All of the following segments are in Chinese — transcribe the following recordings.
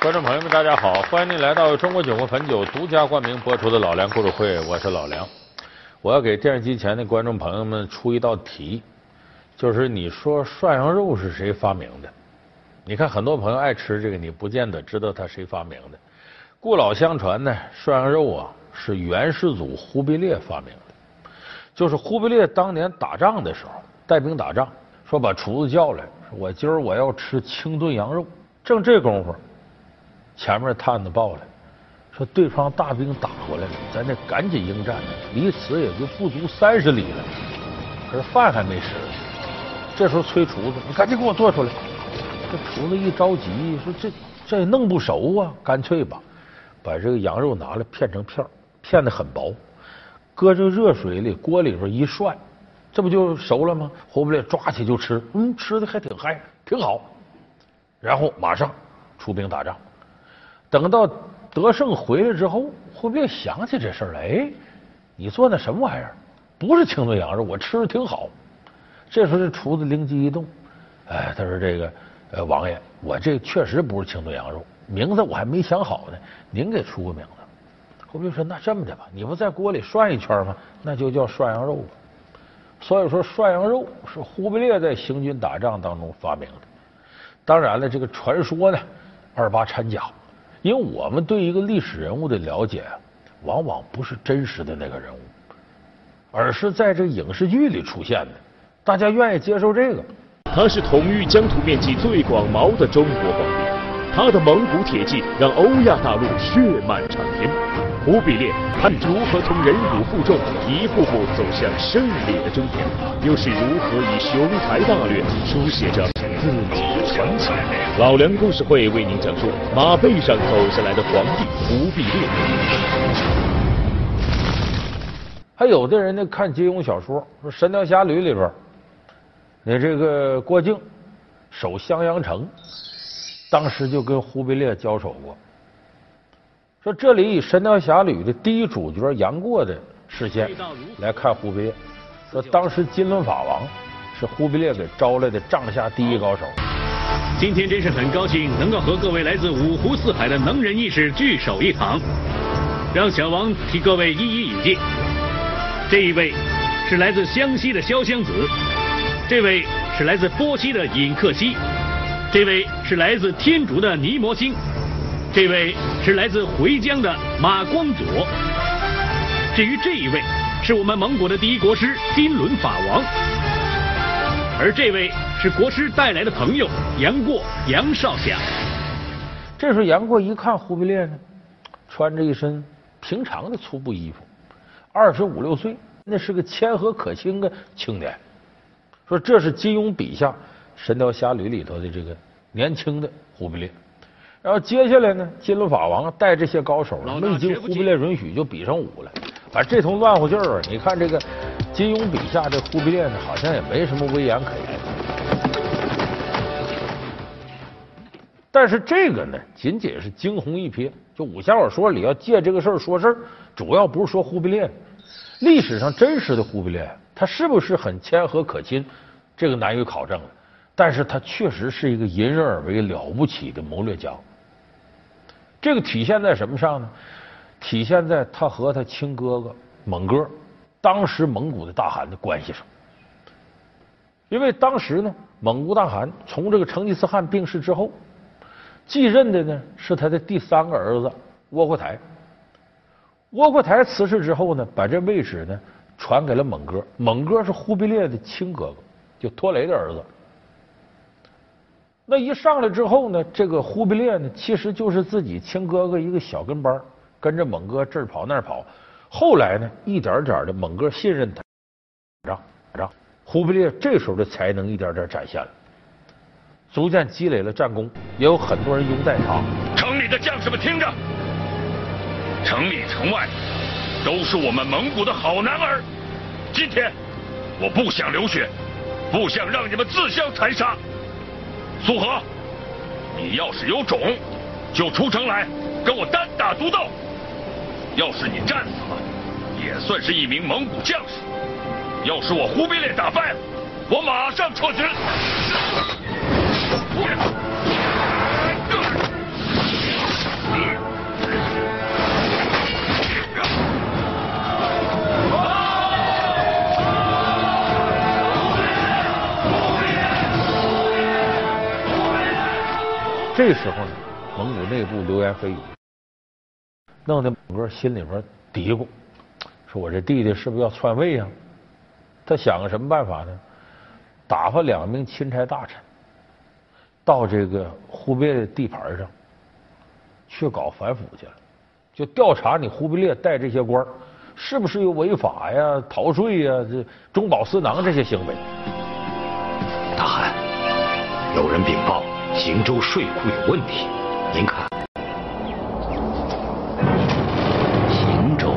观众朋友们，大家好！欢迎您来到中国酒国汾酒独家冠名播出的《老梁故事会》，我是老梁。我要给电视机前的观众朋友们出一道题，就是你说涮羊肉是谁发明的？你看很多朋友爱吃这个，你不见得知道他谁发明的。故老相传呢，涮羊肉啊是元世祖忽必烈发明的。就是忽必烈当年打仗的时候，带兵打仗，说把厨子叫来，我今儿我要吃清炖羊肉。正这功夫。前面探子报来，说对方大兵打过来了，咱得赶紧应战。离此也就不足三十里了，可是饭还没吃。这时候催厨子，你赶紧给我做出来。这厨子一着急，说这这也弄不熟啊，干脆吧，把这个羊肉拿来片成片，片的很薄，搁这热水里锅里边一涮，这不就熟了吗？忽必烈抓起就吃，嗯，吃的还挺嗨，挺好。然后马上出兵打仗。等到德胜回来之后，忽必烈想起这事儿来，哎，你做那什么玩意儿？不是清炖羊肉，我吃的挺好。这时候这厨子灵机一动，哎，他说：“这个呃，王爷，我这确实不是清炖羊肉，名字我还没想好呢，您给出个名字。”忽必烈说：“那这么的吧，你不在锅里涮一圈吗？那就叫涮羊肉吧。”所以说，涮羊肉是忽必烈在行军打仗当中发明的。当然了，这个传说呢，二八掺假。因为我们对一个历史人物的了解，往往不是真实的那个人物，而是在这影视剧里出现的。大家愿意接受这个。他是统御疆土面积最广袤的中国皇帝，他的蒙古铁骑让欧亚大陆血脉长天。忽必烈他如何从忍辱负重一步步走向胜利的终点？又是如何以雄才大略书写着自己的传奇？老梁故事会为您讲述马背上走下来的皇帝忽必烈。还有的人呢，看金庸小说，说《神雕侠侣》里边，那这个郭靖守襄阳城，当时就跟忽必烈交手过。说这里以《神雕侠侣》的第一主角杨过的视线来看忽必烈，说当时金轮法王是忽必烈给招来的帐下第一高手。今天真是很高兴能够和各位来自五湖四海的能人异士聚首一堂，让小王替各位一一引荐。这一位是来自湘西的潇湘子，这位是来自波西的尹克西，这位是来自天竺的尼摩星。这位是来自回疆的马光佐，至于这一位是我们蒙古的第一国师金轮法王，而这位是国师带来的朋友杨过杨少侠。这时候杨过一看忽必烈呢，穿着一身平常的粗布衣服，二十五六岁，那是个谦和可亲的青年。说这是金庸笔下《神雕侠侣》里头的这个年轻的忽必烈。然后接下来呢，金轮法王带这些高手，没经忽必烈允许就比上武了。反正这通乱乎劲儿，你看这个金庸笔下这忽必烈呢，好像也没什么威严可言。但是这个呢，仅仅是惊鸿一瞥。就武侠小说里要借这个事儿说事儿，主要不是说忽必烈。历史上真实的忽必烈，他是不是很谦和可亲？这个难于考证了。但是他确实是一个引人而为了不起的谋略家。这个体现在什么上呢？体现在他和他亲哥哥蒙哥，当时蒙古的大汗的关系上。因为当时呢，蒙古大汗从这个成吉思汗病逝之后，继任的呢是他的第三个儿子窝阔台。窝阔台辞世之后呢，把这位置呢传给了蒙哥。蒙哥是忽必烈的亲哥哥，就托雷的儿子。那一上来之后呢，这个忽必烈呢，其实就是自己亲哥哥一个小跟班，跟着蒙哥这儿跑那儿跑。后来呢，一点点的蒙哥信任他，让让忽必烈这时候的才能一点点展现了，逐渐积累了战功，也有很多人拥戴他。城里的将士们听着，城里城外都是我们蒙古的好男儿。今天我不想流血，不想让你们自相残杀。苏和，你要是有种，就出城来跟我单打独斗。要是你战死了，也算是一名蒙古将士。要是我忽必烈打败了，我马上撤军。这时候呢，蒙古内部流言蜚语，弄得蒙哥心里边嘀咕，说我这弟弟是不是要篡位呀？他想个什么办法呢？打发两名钦差大臣到这个忽必烈的地盘上去搞反腐去了，就调查你忽必烈带这些官是不是有违法呀、逃税呀、这中饱私囊这些行为。大汗，有人禀报行州税库有问题，您看。行州，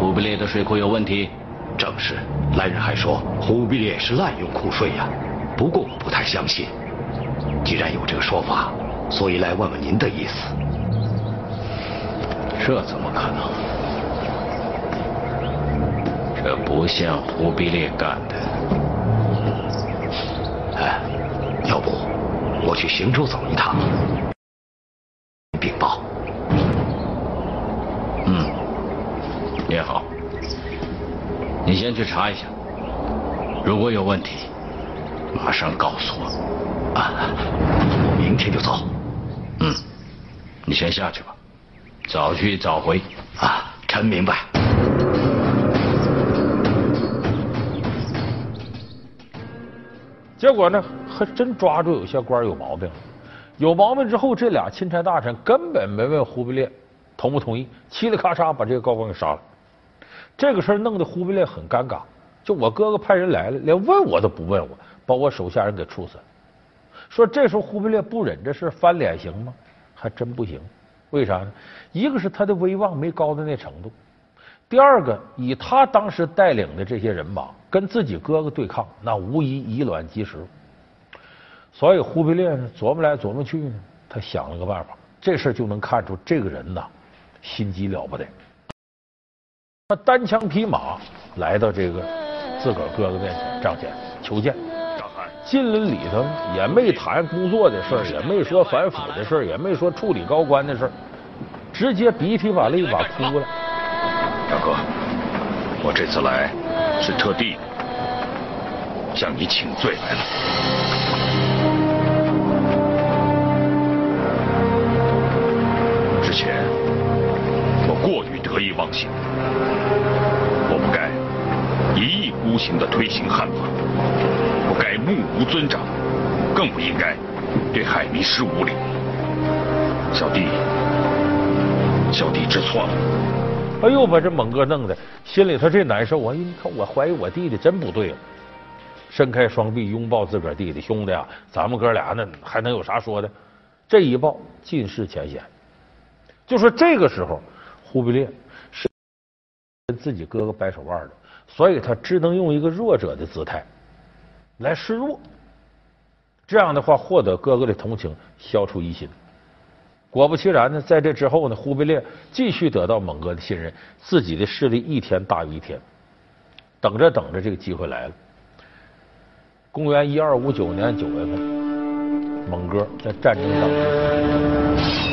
忽必烈的税库有问题？正是，来人还说忽必烈是滥用库税呀。不过我不太相信，既然有这个说法，所以来问问您的意思。这怎么可能？这不像忽必烈干的。哎，要不我去行州走一趟，禀报。嗯，也好。你先去查一下，如果有问题，马上告诉我。啊，明天就走。嗯，你先下去吧，早去早回。啊，臣明白。结果呢，还真抓住有些官有毛病了。有毛病之后，这俩钦差大臣根本没问忽必烈同不同意，嘁哩咔嚓把这个高官给杀了。这个事儿弄得忽必烈很尴尬，就我哥哥派人来了，连问我都不问我，把我手下人给处死了。说这时候忽必烈不忍这事翻脸行吗？还真不行。为啥呢？一个是他的威望没高到那程度，第二个以他当时带领的这些人马跟自己哥哥对抗，那无疑以卵击石。所以忽必烈呢琢磨来琢磨去呢，他想了个办法，这事就能看出这个人呐心机了不得。他单枪匹马来到这个自个儿哥哥面前帐前求见。进了里头也没谈工作的事儿，也没说反腐的事儿，也没说处理高官的事儿，直接鼻涕把泪把哭了。大哥，我这次来是特地向你请罪来了。行的推行汉法，不该目无尊长，更不应该对海迷失无礼。小弟，小弟知错了。哎呦，把这猛哥弄的心里头这难受啊！你看，我怀疑我弟弟真不对了。伸开双臂拥抱自个儿弟弟，兄弟啊，咱们哥俩呢还能有啥说的？这一抱尽释前嫌。就说这个时候，忽必烈。跟自己哥哥掰手腕的，所以他只能用一个弱者的姿态来示弱。这样的话，获得哥哥的同情，消除疑心。果不其然呢，在这之后呢，忽必烈继续得到蒙哥的信任，自己的势力一天大于一天。等着等着，这个机会来了。公元一二五九年九月份，蒙哥在战争当中。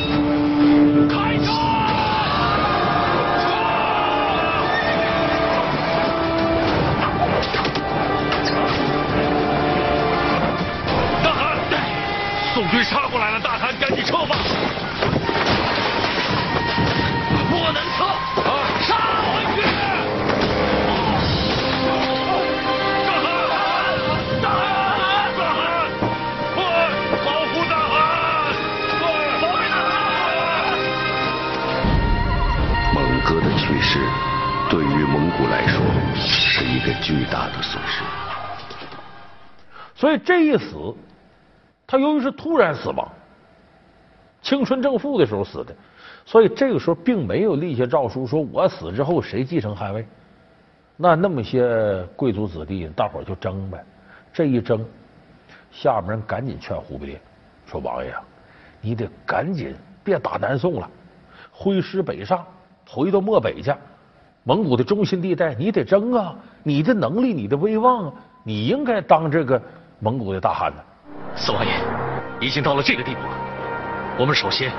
所以这一死。他由于是突然死亡，青春正复的时候死的，所以这个时候并没有立下诏书，说我死之后谁继承汗位。那那么些贵族子弟，大伙儿就争呗。这一争，下面人赶紧劝忽必烈说：“王爷啊，你得赶紧别打南宋了，挥师北上，回到漠北去。蒙古的中心地带，你得争啊！你的能力，你的威望啊，你应该当这个蒙古的大汗呢。”四王爷，已经到了这个地步了，我们首先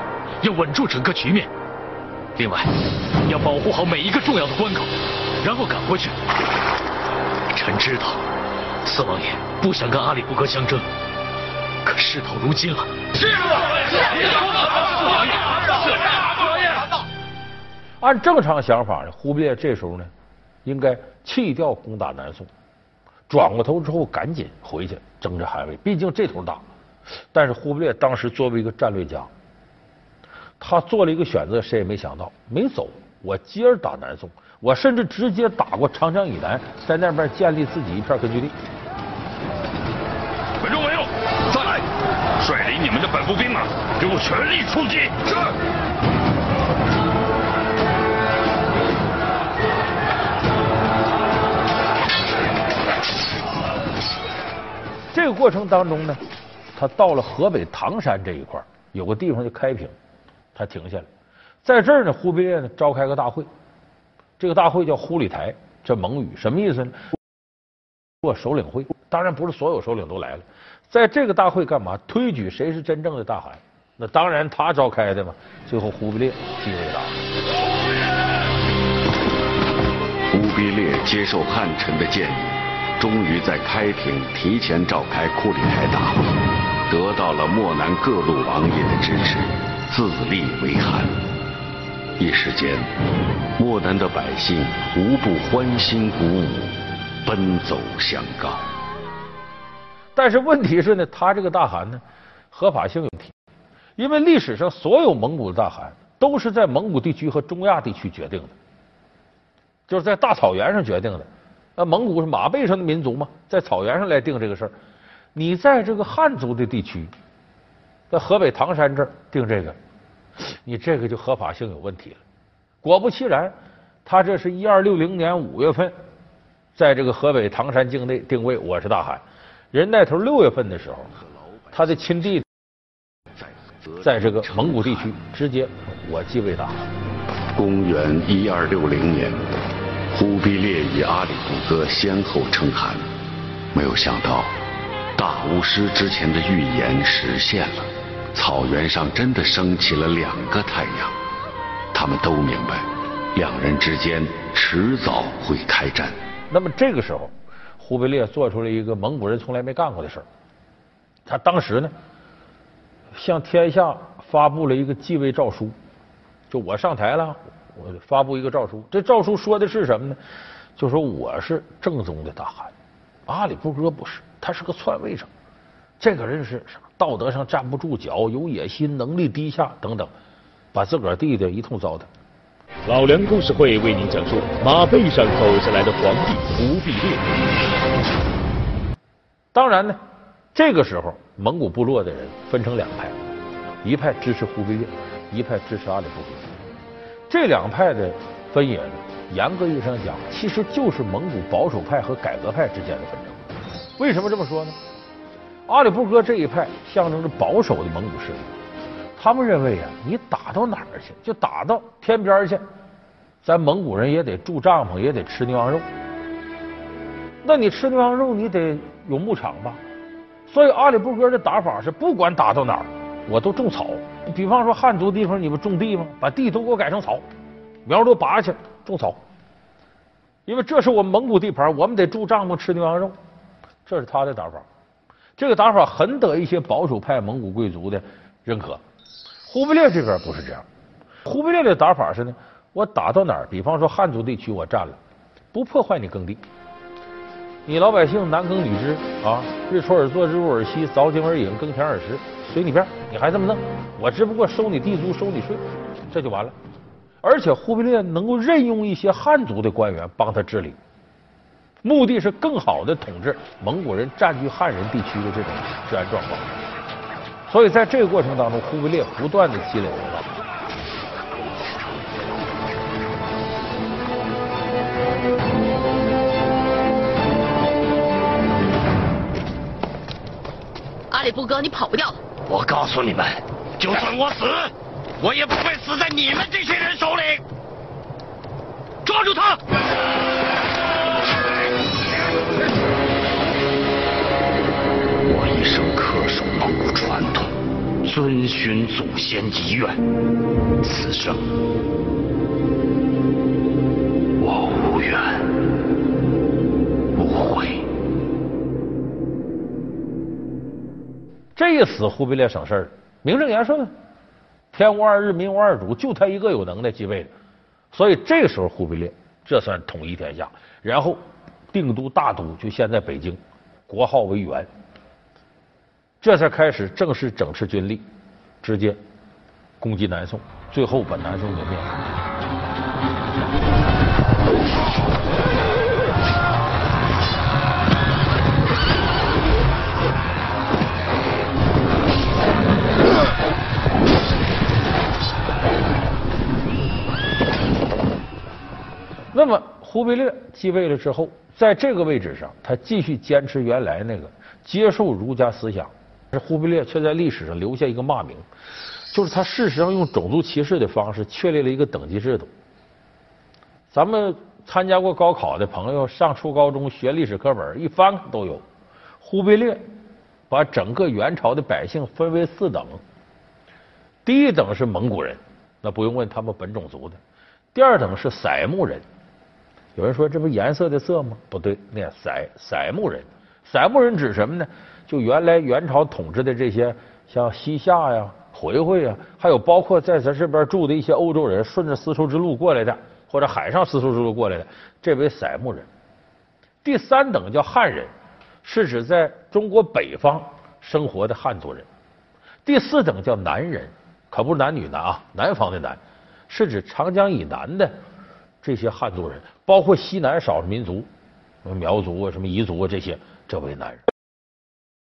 要稳住整个局面，另外要保护好每一个重要的关口，然后赶回去。臣知道，四王爷不想跟阿里不哥相争，可事到如今了，是啊，按正常想法呢，忽必烈这时候呢，应该弃掉攻打南宋，转过头之后赶紧回去争这汗位，毕竟这头大。但是忽必烈当时作为一个战略家，他做了一个选择，谁也没想到，没走，我接着打南宋，我甚至直接打过长江以南，在那边建立自己一片根据地。文中文用，再来，率领你们的本部兵马，给我全力出击！是。这个过程当中呢，他到了河北唐山这一块，有个地方叫开平，他停下来，在这儿呢，忽必烈呢召开个大会，这个大会叫忽里台，这蒙语什么意思呢？过首领会，当然不是所有首领都来了，在这个大会干嘛？推举谁是真正的大汗？那当然他召开的嘛。最后忽必烈继位大。忽必烈接受汉臣的建议。终于在开平提前召开库里台大会，得到了漠南各路王爷的支持，自立为汗。一时间，漠南的百姓无不欢欣鼓舞，奔走相告。但是问题是呢，他这个大汗呢，合法性问题，因为历史上所有蒙古的大汗都是在蒙古地区和中亚地区决定的，就是在大草原上决定的。那蒙古是马背上的民族嘛，在草原上来定这个事儿。你在这个汉族的地区，在河北唐山这儿定这个，你这个就合法性有问题了。果不其然，他这是一二六零年五月份，在这个河北唐山境内定位，我是大汗。人那头六月份的时候，他的亲弟在这个蒙古地区直接我继位大汗。公元一二六零年。忽必烈与阿里不哥先后称汗，没有想到大巫师之前的预言实现了，草原上真的升起了两个太阳。他们都明白，两人之间迟早会开战。那么这个时候，忽必烈做出了一个蒙古人从来没干过的事儿。他当时呢，向天下发布了一个继位诏书，就我上台了。我发布一个诏书，这诏书说的是什么呢？就说我是正宗的大汗，阿里不哥不是，他是个篡位者。这个人是啥？道德上站不住脚，有野心，能力低下等等，把自个儿弟弟一通糟蹋。老梁故事会为您讲述马背上走下来的皇帝忽必烈。当然呢，这个时候蒙古部落的人分成两派，一派支持忽必烈，一派支持阿里不哥。这两派的分野呢，严格意义上讲，其实就是蒙古保守派和改革派之间的纷争。为什么这么说呢？阿里不哥这一派象征着保守的蒙古势力，他们认为啊，你打到哪儿去，就打到天边去，咱蒙古人也得住帐篷，也得吃牛羊肉。那你吃牛羊肉，你得有牧场吧？所以阿里不哥的打法是，不管打到哪儿，我都种草。比方说汉族地方，你不种地吗？把地都给我改成草，苗都拔下去种草，因为这是我们蒙古地盘，我们得住帐篷吃牛羊肉，这是他的打法。这个打法很得一些保守派蒙古贵族的认可。忽必烈这边不是这样，忽必烈的打法是呢，我打到哪儿，比方说汉族地区我占了，不破坏你耕地。你老百姓男耕女织啊，日出而作，日入而息，凿井而饮，耕田而食，随你便，你还这么弄？我只不过收你地租，收你税，这就完了。而且忽必烈能够任用一些汉族的官员帮他治理，目的是更好的统治蒙古人占据汉人地区的这种治安状况。所以在这个过程当中，忽必烈不断的积累文化。阿里不哥，你跑不掉了！我告诉你们，就算我死，我也不会死在你们这些人手里。抓住他！我一生恪守蒙古传统，遵循祖先遗愿，此生这一死，忽必烈省事儿，名正言顺，天无二日，民无二主，就他一个有能耐继位的。所以这个时候，忽必烈这算统一天下，然后定都大都就现在北京，国号为元，这才开始正式整治军力，直接攻击南宋，最后把南宋给灭了。那么忽必烈继位了之后，在这个位置上，他继续坚持原来那个接受儒家思想。这忽必烈却在历史上留下一个骂名，就是他事实上用种族歧视的方式确立了一个等级制度。咱们参加过高考的朋友，上初高中学历史课本一翻都有。忽必烈把整个元朝的百姓分为四等，第一等是蒙古人，那不用问，他们本种族的；第二等是色目人。有人说这不颜色的色吗？不对，那色色目人，色目人指什么呢？就原来元朝统治的这些像西夏呀、回回呀，还有包括在咱这边住的一些欧洲人，顺着丝绸之路过来的，或者海上丝绸之路过来的，这为色目人。第三等叫汉人，是指在中国北方生活的汉族人。第四等叫南人，可不是男女男啊，南方的南，是指长江以南的。这些汉族人，包括西南少数民族，苗族啊、什么彝族啊这些，这为男人。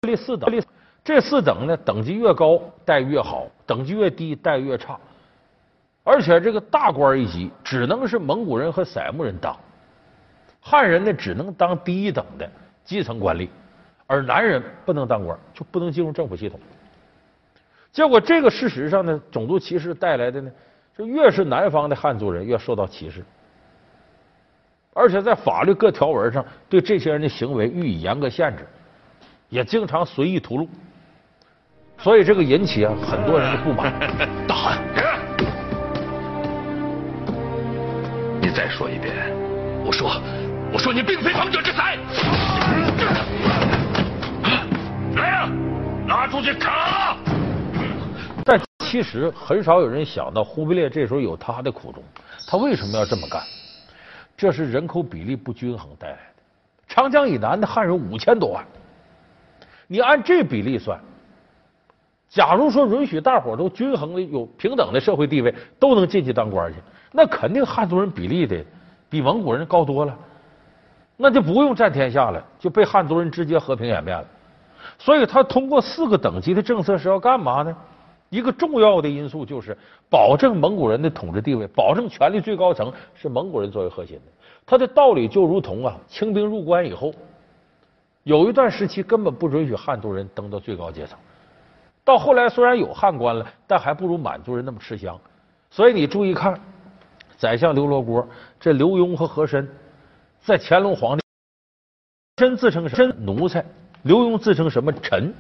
第四等，这四等呢，等级越高待遇越好，等级越低待遇越差。而且这个大官一级只能是蒙古人和色目人当，汉人呢只能当低一等的基层官吏，而男人不能当官，就不能进入政府系统。结果这个事实上呢，种族歧视带来的呢，就越是南方的汉族人越受到歧视。而且在法律各条文上对这些人的行为予以严格限制，也经常随意屠戮，所以这个引起啊很多人的不满。大汗，你再说一遍。我说，我说你并非王者之才。来呀，拉出去砍！但其实很少有人想到忽必烈这时候有他的苦衷，他为什么要这么干？这是人口比例不均衡带来的。长江以南的汉人五千多万，你按这比例算，假如说允许大伙都均衡的有平等的社会地位，都能进去当官去，那肯定汉族人比例的比蒙古人高多了，那就不用占天下了，就被汉族人直接和平演变了。所以他通过四个等级的政策是要干嘛呢？一个重要的因素就是保证蒙古人的统治地位，保证权力最高层是蒙古人作为核心的。他的道理就如同啊，清兵入关以后，有一段时期根本不允许汉族人登到最高阶层。到后来虽然有汉官了，但还不如满族人那么吃香。所以你注意看，宰相刘罗锅，这刘墉和和珅在乾隆皇帝，和珅自称什么奴才，刘墉自称什么臣。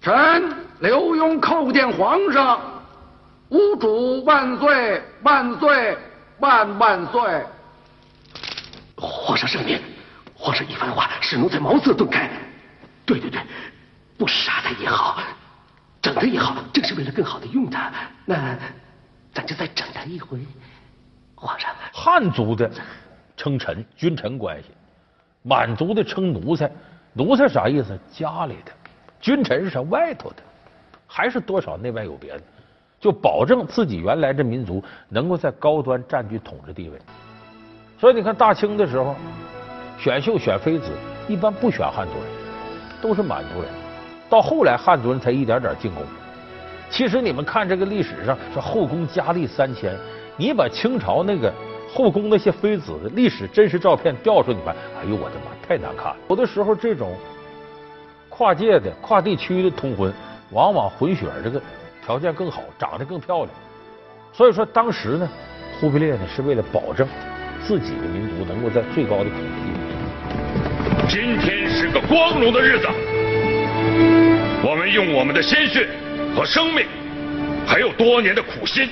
臣。刘墉叩见皇上，吾主万岁万岁万万岁！皇上圣明，皇上一番话使奴才茅塞顿开。对对对，不杀他也好，整他也好，正是为了更好的用他。那咱就再整他一回。皇上，汉族的称臣，君臣关系；满族的称奴才，奴才啥意思？家里的，君臣是啥？外头的。还是多少内外有别的，就保证自己原来这民族能够在高端占据统治地位。所以你看大清的时候，选秀选妃子一般不选汉族人，都是满族人。到后来汉族人才一点点进宫。其实你们看这个历史上说后宫佳丽三千，你把清朝那个后宫那些妃子的历史真实照片调出来，你看，哎呦我的妈，太难看了。有的时候这种跨界的、跨地区的通婚。往往混血这个条件更好，长得更漂亮。所以说当时呢，忽必烈呢是为了保证自己的民族能够在最高的统治地位。今天是个光荣的日子，我们用我们的鲜血和生命，还有多年的苦心，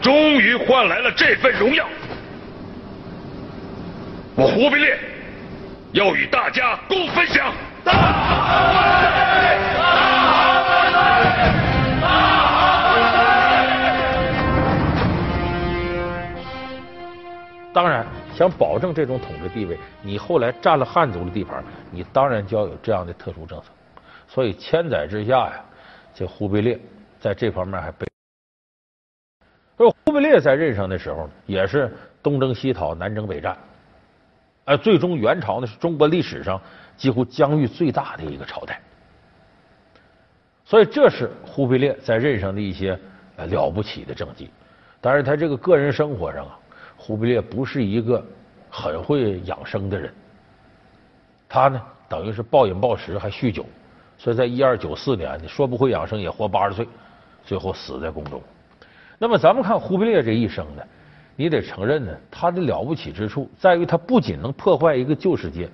终于换来了这份荣耀。我忽必烈要与大家共分享。大当然想保证这种统治地位你后来占了汉族的地盘你当然就要有这样的特殊政策所以千载之下呀这忽必烈在这方面还被忽必烈在任上的时候也是东征西讨南征北战而最终元朝呢是中国历史上几乎疆域最大的一个朝代。所以这是忽必烈在任上的一些了不起的政绩。但是他这个个人生活上啊，忽必烈不是一个很会养生的人。他呢，等于是暴饮暴食，还酗酒，所以在一二九四年，你说不会养生也活八十岁，最后死在宫中。那么咱们看忽必烈这一生呢，你得承认呢，他的了不起之处在于他不仅能破坏一个旧世界，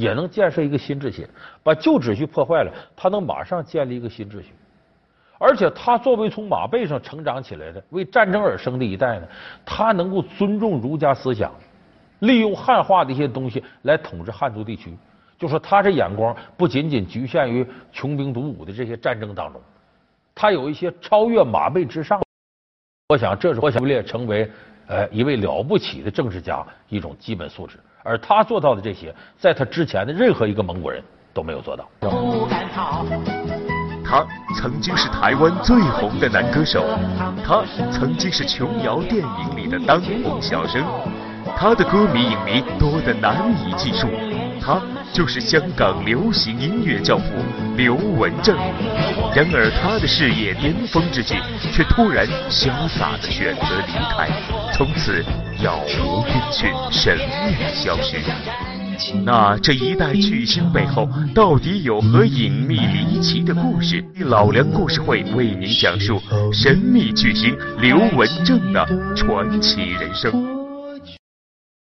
也能建设一个新秩序。把旧秩序破坏了，他能马上建立一个新秩序。而且他作为从马背上成长起来的、为战争而生的一代呢，他能够尊重儒家思想，利用汉化的一些东西来统治汉族地区。就说他这眼光不仅仅局限于穷兵黩武的这些战争当中，他有一些超越马背之上。我想这是我想列成为呃一位了不起的政治家一种基本素质。而他做到的这些，在他之前的任何一个蒙古人都没有做到。他曾经是台湾最红的男歌手，他曾经是琼瑶电影里的当红小生，他的歌迷影迷多得难以计数。他就是香港流行音乐教父刘文正。然而他的事业巅峰之际，却突然潇洒地选择离开，从此杳无音讯，神秘消失。那这一代巨星背后到底有何隐秘离奇的故事？老梁故事会为您讲述神秘巨星刘文正的传奇人生。